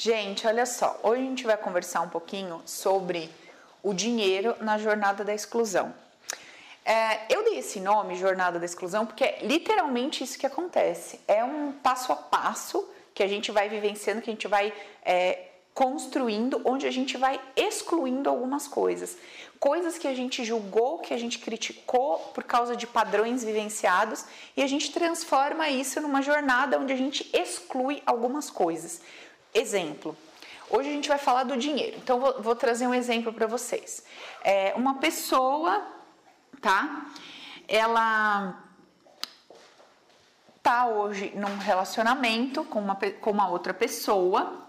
Gente, olha só, hoje a gente vai conversar um pouquinho sobre o dinheiro na jornada da exclusão. É, eu dei esse nome, jornada da exclusão, porque é literalmente isso que acontece. É um passo a passo que a gente vai vivenciando, que a gente vai é, construindo, onde a gente vai excluindo algumas coisas. Coisas que a gente julgou, que a gente criticou por causa de padrões vivenciados, e a gente transforma isso numa jornada onde a gente exclui algumas coisas. Exemplo. Hoje a gente vai falar do dinheiro. Então vou, vou trazer um exemplo para vocês. É, uma pessoa, tá? Ela tá hoje num relacionamento com uma, com uma outra pessoa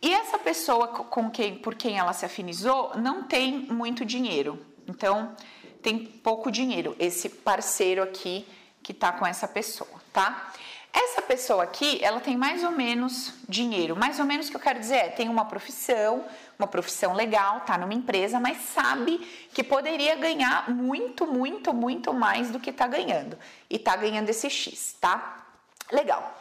e essa pessoa com quem, por quem ela se afinizou não tem muito dinheiro. Então tem pouco dinheiro. Esse parceiro aqui que tá com essa pessoa, tá? Essa pessoa aqui, ela tem mais ou menos dinheiro. Mais ou menos o que eu quero dizer é, tem uma profissão, uma profissão legal, tá numa empresa, mas sabe que poderia ganhar muito, muito, muito mais do que tá ganhando. E tá ganhando esse X, tá? Legal.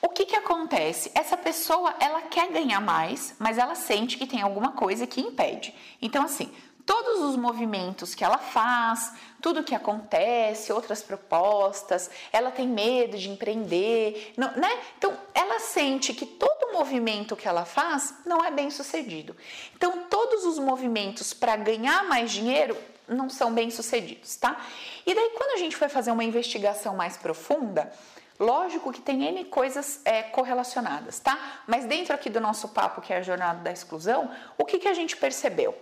O que que acontece? Essa pessoa, ela quer ganhar mais, mas ela sente que tem alguma coisa que impede. Então, assim, todos os movimentos que ela faz, tudo que acontece, outras propostas, ela tem medo de empreender, não, né? Então, ela sente que todo movimento que ela faz não é bem sucedido. Então, todos os movimentos para ganhar mais dinheiro não são bem sucedidos, tá? E daí, quando a gente foi fazer uma investigação mais profunda, Lógico que tem N coisas é, correlacionadas, tá? Mas dentro aqui do nosso papo, que é a jornada da exclusão, o que, que a gente percebeu?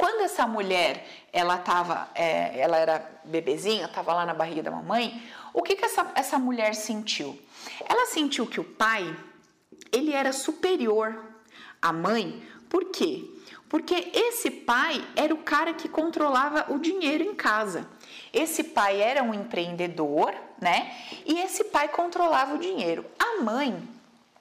Quando essa mulher, ela tava, é, ela era bebezinha, estava lá na barriga da mamãe, o que, que essa, essa mulher sentiu? Ela sentiu que o pai, ele era superior à mãe, por quê? Porque esse pai era o cara que controlava o dinheiro em casa. Esse pai era um empreendedor, né? E esse pai controlava o dinheiro. A mãe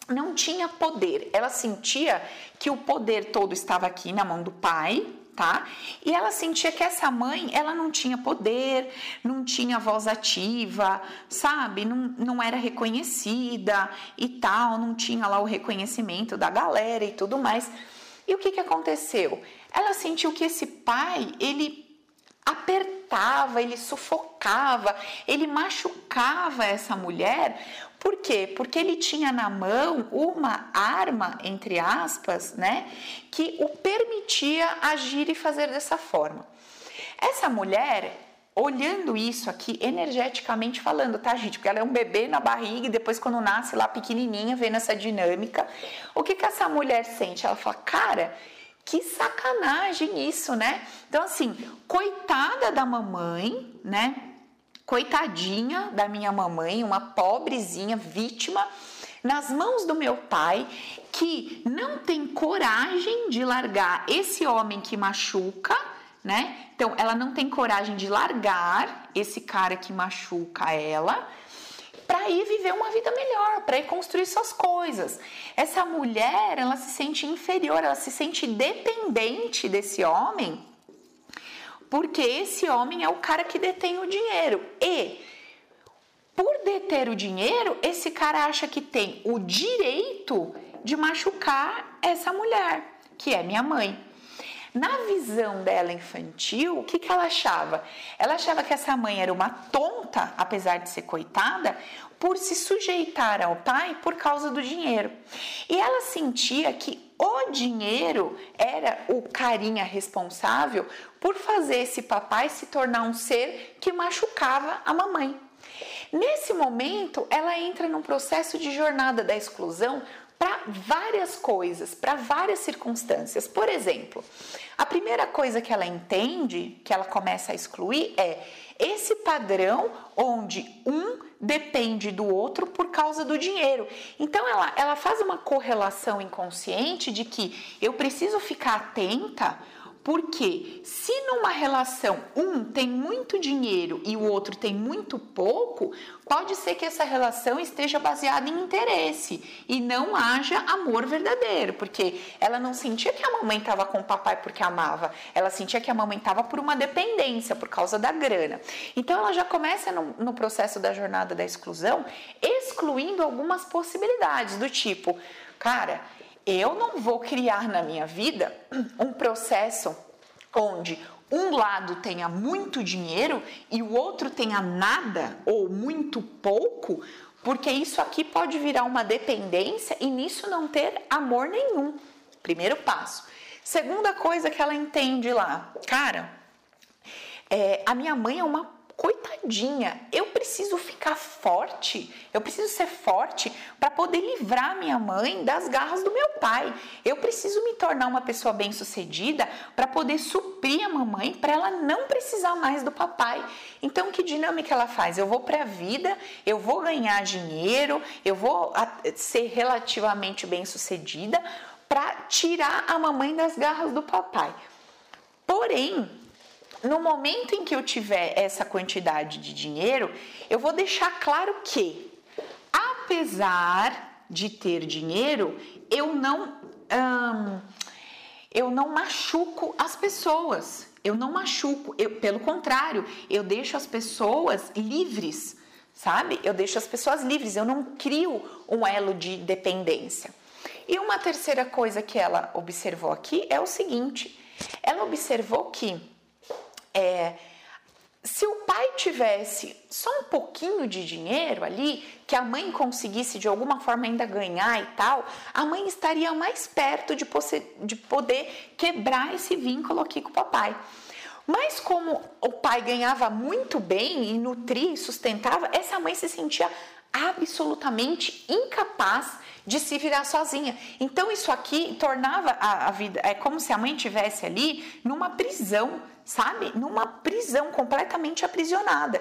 não tinha poder. Ela sentia que o poder todo estava aqui na mão do pai, tá? E ela sentia que essa mãe, ela não tinha poder, não tinha voz ativa, sabe? Não, não era reconhecida e tal, não tinha lá o reconhecimento da galera e tudo mais. E o que que aconteceu? Ela sentiu que esse pai, ele apertava, ele sufocava, ele machucava essa mulher. Por quê? Porque ele tinha na mão uma arma, entre aspas, né, que o permitia agir e fazer dessa forma. Essa mulher, olhando isso aqui, energeticamente falando, tá, gente? Porque ela é um bebê na barriga e depois, quando nasce lá pequenininha, vendo essa dinâmica, o que que essa mulher sente? Ela fala, cara, que sacanagem isso, né? Então, assim, coitada da mamãe, né? Coitadinha da minha mamãe, uma pobrezinha vítima nas mãos do meu pai que não tem coragem de largar esse homem que machuca, né? Então, ela não tem coragem de largar esse cara que machuca ela para ir viver uma vida melhor, para ir construir suas coisas. Essa mulher, ela se sente inferior, ela se sente dependente desse homem, porque esse homem é o cara que detém o dinheiro. E por deter o dinheiro, esse cara acha que tem o direito de machucar essa mulher, que é minha mãe. Na visão dela infantil, o que, que ela achava? Ela achava que essa mãe era uma tonta, apesar de ser coitada, por se sujeitar ao pai por causa do dinheiro. E ela sentia que o dinheiro era o carinha responsável por fazer esse papai se tornar um ser que machucava a mamãe. Nesse momento, ela entra num processo de jornada da exclusão para várias coisas, para várias circunstâncias. Por exemplo, a primeira coisa que ela entende, que ela começa a excluir, é esse padrão onde um depende do outro por causa do dinheiro. Então ela, ela faz uma correlação inconsciente de que eu preciso ficar atenta Porque se numa relação um tem muito dinheiro e o outro tem muito pouco, pode ser que essa relação esteja baseada em interesse e não haja amor verdadeiro, porque ela não sentia que a mamãe estava com o papai porque amava, ela sentia que a mamãe estava por uma dependência, por causa da grana. Então ela já começa no, no processo da jornada da exclusão, excluindo algumas possibilidades do tipo, cara, eu não vou criar na minha vida um processo onde um lado tenha muito dinheiro e o outro tenha nada ou muito pouco, porque isso aqui pode virar uma dependência e nisso não ter amor nenhum. Primeiro passo. Segunda coisa que ela entende lá, cara, é, a minha mãe é uma coitadinha, eu preciso ficar forte, eu preciso ser forte para poder livrar minha mãe das garras do meu pai. Eu preciso me tornar uma pessoa bem-sucedida para poder suprir a mamãe, para ela não precisar mais do papai. Então, que dinâmica ela faz? Eu vou para a vida, eu vou ganhar dinheiro, eu vou ser relativamente bem-sucedida para tirar a mamãe das garras do papai. Porém, no momento em que eu tiver essa quantidade de dinheiro, eu vou deixar claro que, apesar de ter dinheiro, eu não, hum, eu não machuco as pessoas. Eu não machuco, eu, pelo contrário, eu deixo as pessoas livres, sabe? Eu deixo as pessoas livres, eu não crio um elo de dependência. E uma terceira coisa que ela observou aqui é o seguinte: ela observou que é, se o pai tivesse só um pouquinho de dinheiro ali, que a mãe conseguisse de alguma forma ainda ganhar e tal, a mãe estaria mais perto de, de poder quebrar esse vínculo aqui com o papai. Mas como o pai ganhava muito bem e nutria e sustentava, essa mãe se sentia absolutamente incapaz de se virar sozinha. Então isso aqui tornava a, a vida é como se a mãe tivesse ali numa prisão, sabe? Numa prisão completamente aprisionada.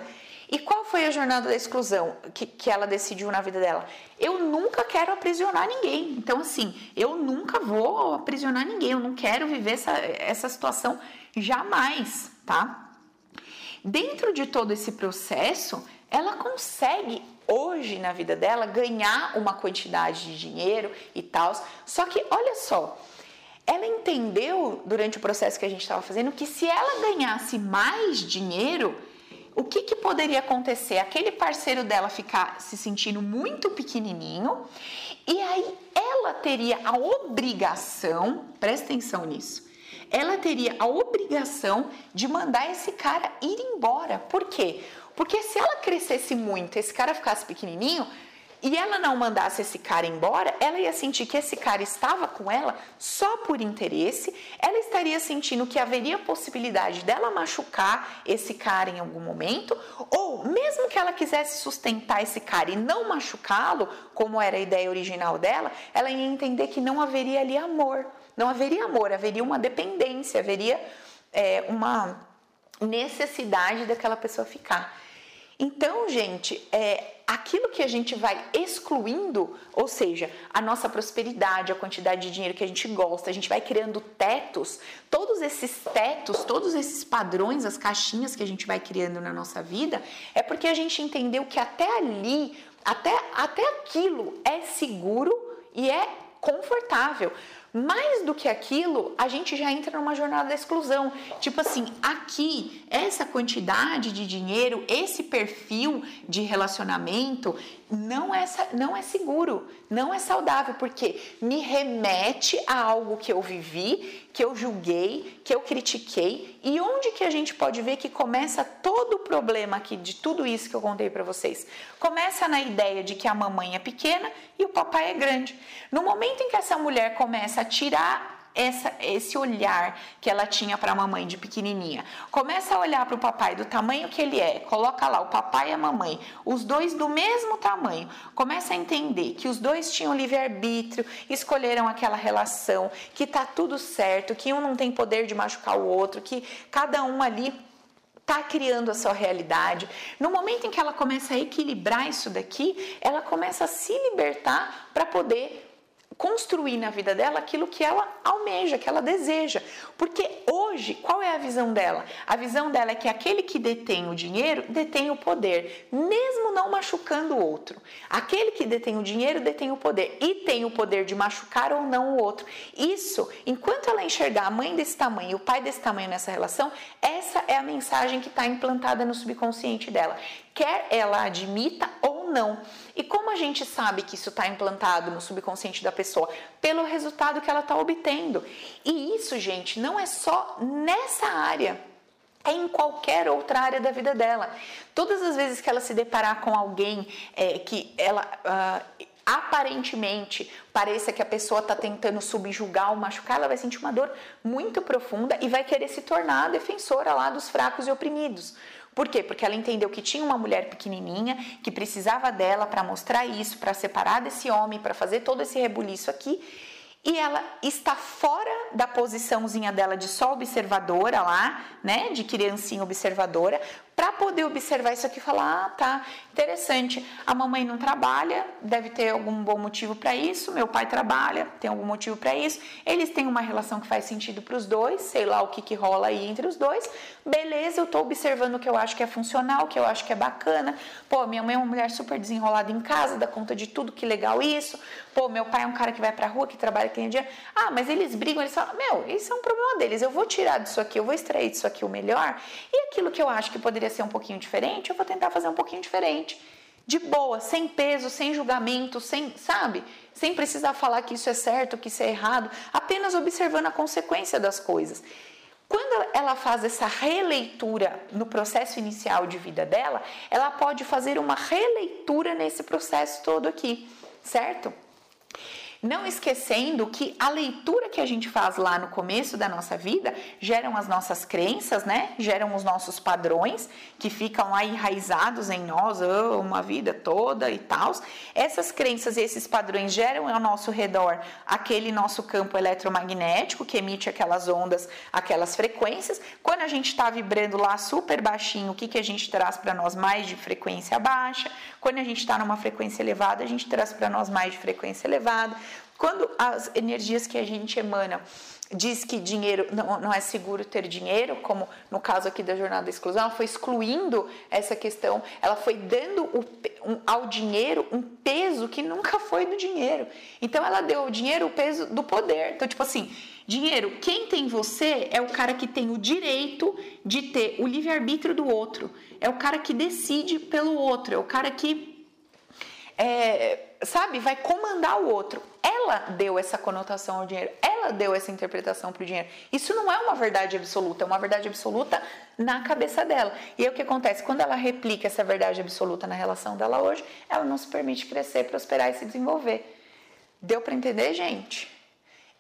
E qual foi a jornada da exclusão que, que ela decidiu na vida dela? Eu nunca quero aprisionar ninguém. Então, assim, eu nunca vou aprisionar ninguém. Eu não quero viver essa, essa situação jamais, tá? Dentro de todo esse processo, ela consegue hoje na vida dela ganhar uma quantidade de dinheiro e tal. Só que olha só, ela entendeu durante o processo que a gente estava fazendo que se ela ganhasse mais dinheiro, o que, que poderia acontecer? Aquele parceiro dela ficar se sentindo muito pequenininho e aí ela teria a obrigação, presta atenção nisso, ela teria a obrigação de mandar esse cara ir embora. Por quê? Porque se ela crescesse muito, esse cara ficasse pequenininho, e ela não mandasse esse cara embora, ela ia sentir que esse cara estava com ela só por interesse, ela estaria sentindo que haveria possibilidade dela machucar esse cara em algum momento, ou mesmo que ela quisesse sustentar esse cara e não machucá-lo, como era a ideia original dela, ela ia entender que não haveria ali amor. Não haveria amor, haveria uma dependência, haveria é, uma necessidade daquela pessoa ficar. Então, gente, é, aquilo que a gente vai excluindo, ou seja, a nossa prosperidade, a quantidade de dinheiro que a gente gosta, a gente vai criando tetos, todos esses tetos, todos esses padrões, as caixinhas que a gente vai criando na nossa vida, é porque a gente entendeu que até ali, até, até aquilo é seguro e é confortável. Mais do que aquilo, a gente já entra numa jornada da exclusão. Tipo assim, aqui, essa quantidade de dinheiro, esse perfil de relacionamento não é, não é seguro, não é saudável, porque me remete a algo que eu vivi, que eu julguei, que eu critiquei. E onde que a gente pode ver que começa todo o problema aqui de tudo isso que eu contei para vocês? Começa na ideia de que a mamãe é pequena e o papai é grande. No momento em que essa mulher começa a tirar essa, esse olhar que ela tinha para a mamãe de pequenininha. Começa a olhar para o papai do tamanho que ele é. Coloca lá o papai e a mamãe, os dois do mesmo tamanho. Começa a entender que os dois tinham livre-arbítrio, escolheram aquela relação, que tá tudo certo, que um não tem poder de machucar o outro, que cada um ali está criando a sua realidade. No momento em que ela começa a equilibrar isso daqui, ela começa a se libertar para poder construir na vida dela aquilo que ela almeja, que ela deseja. Porque hoje, qual é a visão dela? A visão dela é que aquele que detém o dinheiro detém o poder, mesmo não machucando o outro. Aquele que detém o dinheiro detém o poder e tem o poder de machucar ou não o outro. Isso, enquanto ela enxergar a mãe desse tamanho e o pai desse tamanho nessa relação, essa é a mensagem que está implantada no subconsciente dela. Quer ela admita ou não. E como a gente sabe que isso está implantado no subconsciente da pessoa? Pelo resultado que ela está obtendo. E isso, gente, não é só nessa área é em qualquer outra área da vida dela. Todas as vezes que ela se deparar com alguém é, que ela uh, aparentemente pareça que a pessoa está tentando subjugar ou machucar, ela vai sentir uma dor muito profunda e vai querer se tornar defensora lá dos fracos e oprimidos. Por quê? Porque ela entendeu que tinha uma mulher pequenininha que precisava dela para mostrar isso, para separar desse homem, para fazer todo esse rebuliço aqui. E ela está fora da posiçãozinha dela de só observadora lá, né, de criancinha observadora, para poder observar isso aqui e falar: ah, tá, interessante. A mamãe não trabalha, deve ter algum bom motivo para isso. Meu pai trabalha, tem algum motivo para isso. Eles têm uma relação que faz sentido para os dois, sei lá o que, que rola aí entre os dois. Beleza, eu tô observando o que eu acho que é funcional, o que eu acho que é bacana. Pô, minha mãe é uma mulher super desenrolada em casa, dá conta de tudo, que legal isso. Pô, meu pai é um cara que vai pra rua, que trabalha aquele dia. Ah, mas eles brigam, eles falam: meu, isso é um problema deles. Eu vou tirar disso aqui, eu vou extrair disso aqui o melhor. E aquilo que eu acho que poderia ser um pouquinho diferente, eu vou tentar fazer um pouquinho diferente. De boa, sem peso, sem julgamento, sem, sabe? Sem precisar falar que isso é certo, que isso é errado, apenas observando a consequência das coisas. Quando ela faz essa releitura no processo inicial de vida dela, ela pode fazer uma releitura nesse processo todo aqui, certo? Não esquecendo que a leitura que a gente faz lá no começo da nossa vida geram as nossas crenças, né? Geram os nossos padrões que ficam lá enraizados em nós oh, uma vida toda e tal. Essas crenças e esses padrões geram ao nosso redor aquele nosso campo eletromagnético que emite aquelas ondas, aquelas frequências. Quando a gente está vibrando lá super baixinho, o que, que a gente traz para nós mais de frequência baixa? Quando a gente está numa frequência elevada, a gente traz para nós mais de frequência elevada. Quando as energias que a gente emana diz que dinheiro não, não, é seguro ter dinheiro, como no caso aqui da jornada da exclusão, ela foi excluindo essa questão, ela foi dando o, um, ao dinheiro um peso que nunca foi do dinheiro. Então ela deu ao dinheiro o peso do poder. Então, tipo assim, dinheiro, quem tem você é o cara que tem o direito de ter o livre-arbítrio do outro, é o cara que decide pelo outro, é o cara que é, sabe, vai comandar o outro. Ela deu essa conotação ao dinheiro, ela deu essa interpretação para o dinheiro. Isso não é uma verdade absoluta, é uma verdade absoluta na cabeça dela. E aí o que acontece? Quando ela replica essa verdade absoluta na relação dela hoje, ela não se permite crescer, prosperar e se desenvolver. Deu para entender, gente?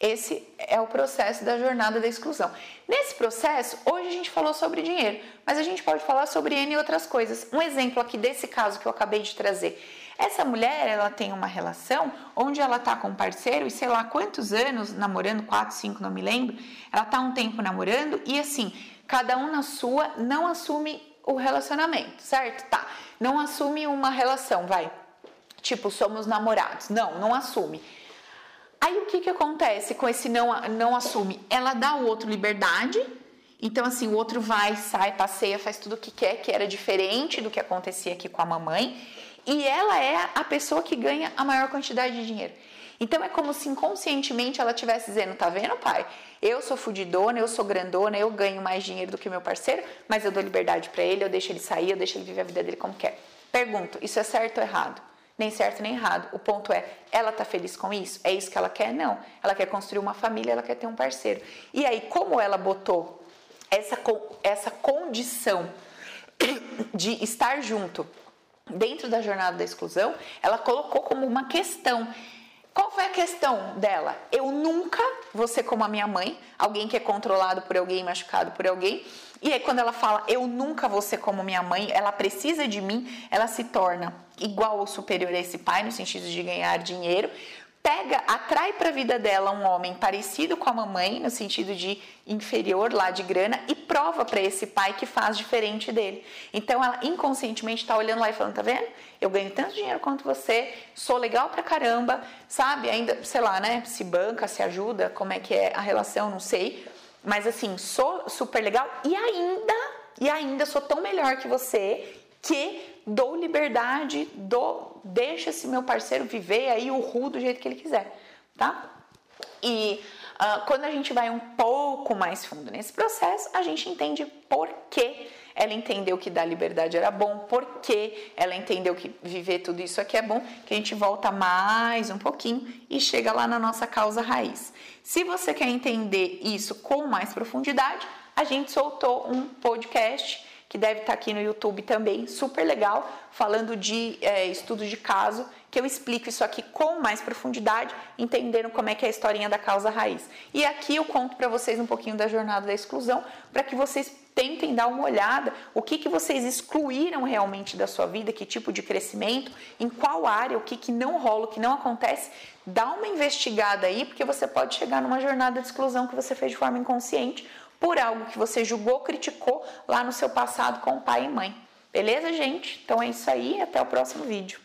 Esse é o processo da jornada da exclusão. Nesse processo, hoje a gente falou sobre dinheiro, mas a gente pode falar sobre N outras coisas. Um exemplo aqui desse caso que eu acabei de trazer. Essa mulher, ela tem uma relação onde ela tá com um parceiro e sei lá quantos anos namorando, quatro, cinco, não me lembro. Ela tá um tempo namorando e assim, cada um na sua não assume o relacionamento, certo? Tá. Não assume uma relação, vai. Tipo, somos namorados. Não, não assume. Aí o que que acontece com esse não não assume? Ela dá ao outro liberdade. Então assim, o outro vai, sai, passeia, faz tudo o que quer, que era diferente do que acontecia aqui com a mamãe e ela é a pessoa que ganha a maior quantidade de dinheiro. Então é como se inconscientemente ela estivesse dizendo: tá vendo, pai? Eu sou fudidona, eu sou grandona, eu ganho mais dinheiro do que meu parceiro, mas eu dou liberdade para ele, eu deixo ele sair, eu deixo ele viver a vida dele como quer. Pergunto: isso é certo ou errado? Nem certo nem errado. O ponto é: ela tá feliz com isso? É isso que ela quer? Não. Ela quer construir uma família, ela quer ter um parceiro. E aí, como ela botou essa, essa condição de estar junto dentro da jornada da exclusão, ela colocou como uma questão. Qual foi a questão dela? Eu nunca vou ser como a minha mãe, alguém que é controlado por alguém, machucado por alguém. E aí, quando ela fala, eu nunca vou ser como minha mãe, ela precisa de mim, ela se torna igual ou superior a esse pai, no sentido de ganhar dinheiro, pega, atrai para a vida dela um homem parecido com a mamãe, no sentido de inferior lá de grana, e prova para esse pai que faz diferente dele. Então ela inconscientemente está olhando lá e falando: tá vendo? Eu ganho tanto dinheiro quanto você, sou legal pra caramba, sabe? Ainda, sei lá, né? Se banca, se ajuda, como é que é a relação, não sei. Mas assim, sou super legal e ainda, e ainda sou tão melhor que você que dou liberdade, dou, deixa esse meu parceiro viver aí o ru do jeito que ele quiser, tá? E uh, quando a gente vai um pouco mais fundo nesse processo, a gente entende por que ela entendeu que dar liberdade era bom, por que ela entendeu que viver tudo isso aqui é bom, que a gente volta mais um pouquinho e chega lá na nossa causa raiz. Se você quer entender isso com mais profundidade, a gente soltou um podcast que deve estar aqui no YouTube também, super legal, falando de é, estudos de caso, que eu explico isso aqui com mais profundidade, entendendo como é que é a historinha da causa raiz. E aqui eu conto para vocês um pouquinho da jornada da exclusão, para que vocês tentem dar uma olhada, o que, que vocês excluíram realmente da sua vida, que tipo de crescimento, em qual área, o que, que não rola, o que não acontece, dá uma investigada aí, porque você pode chegar numa jornada de exclusão que você fez de forma inconsciente, por algo que você julgou, criticou lá no seu passado com o pai e mãe. Beleza, gente? Então é isso aí, até o próximo vídeo.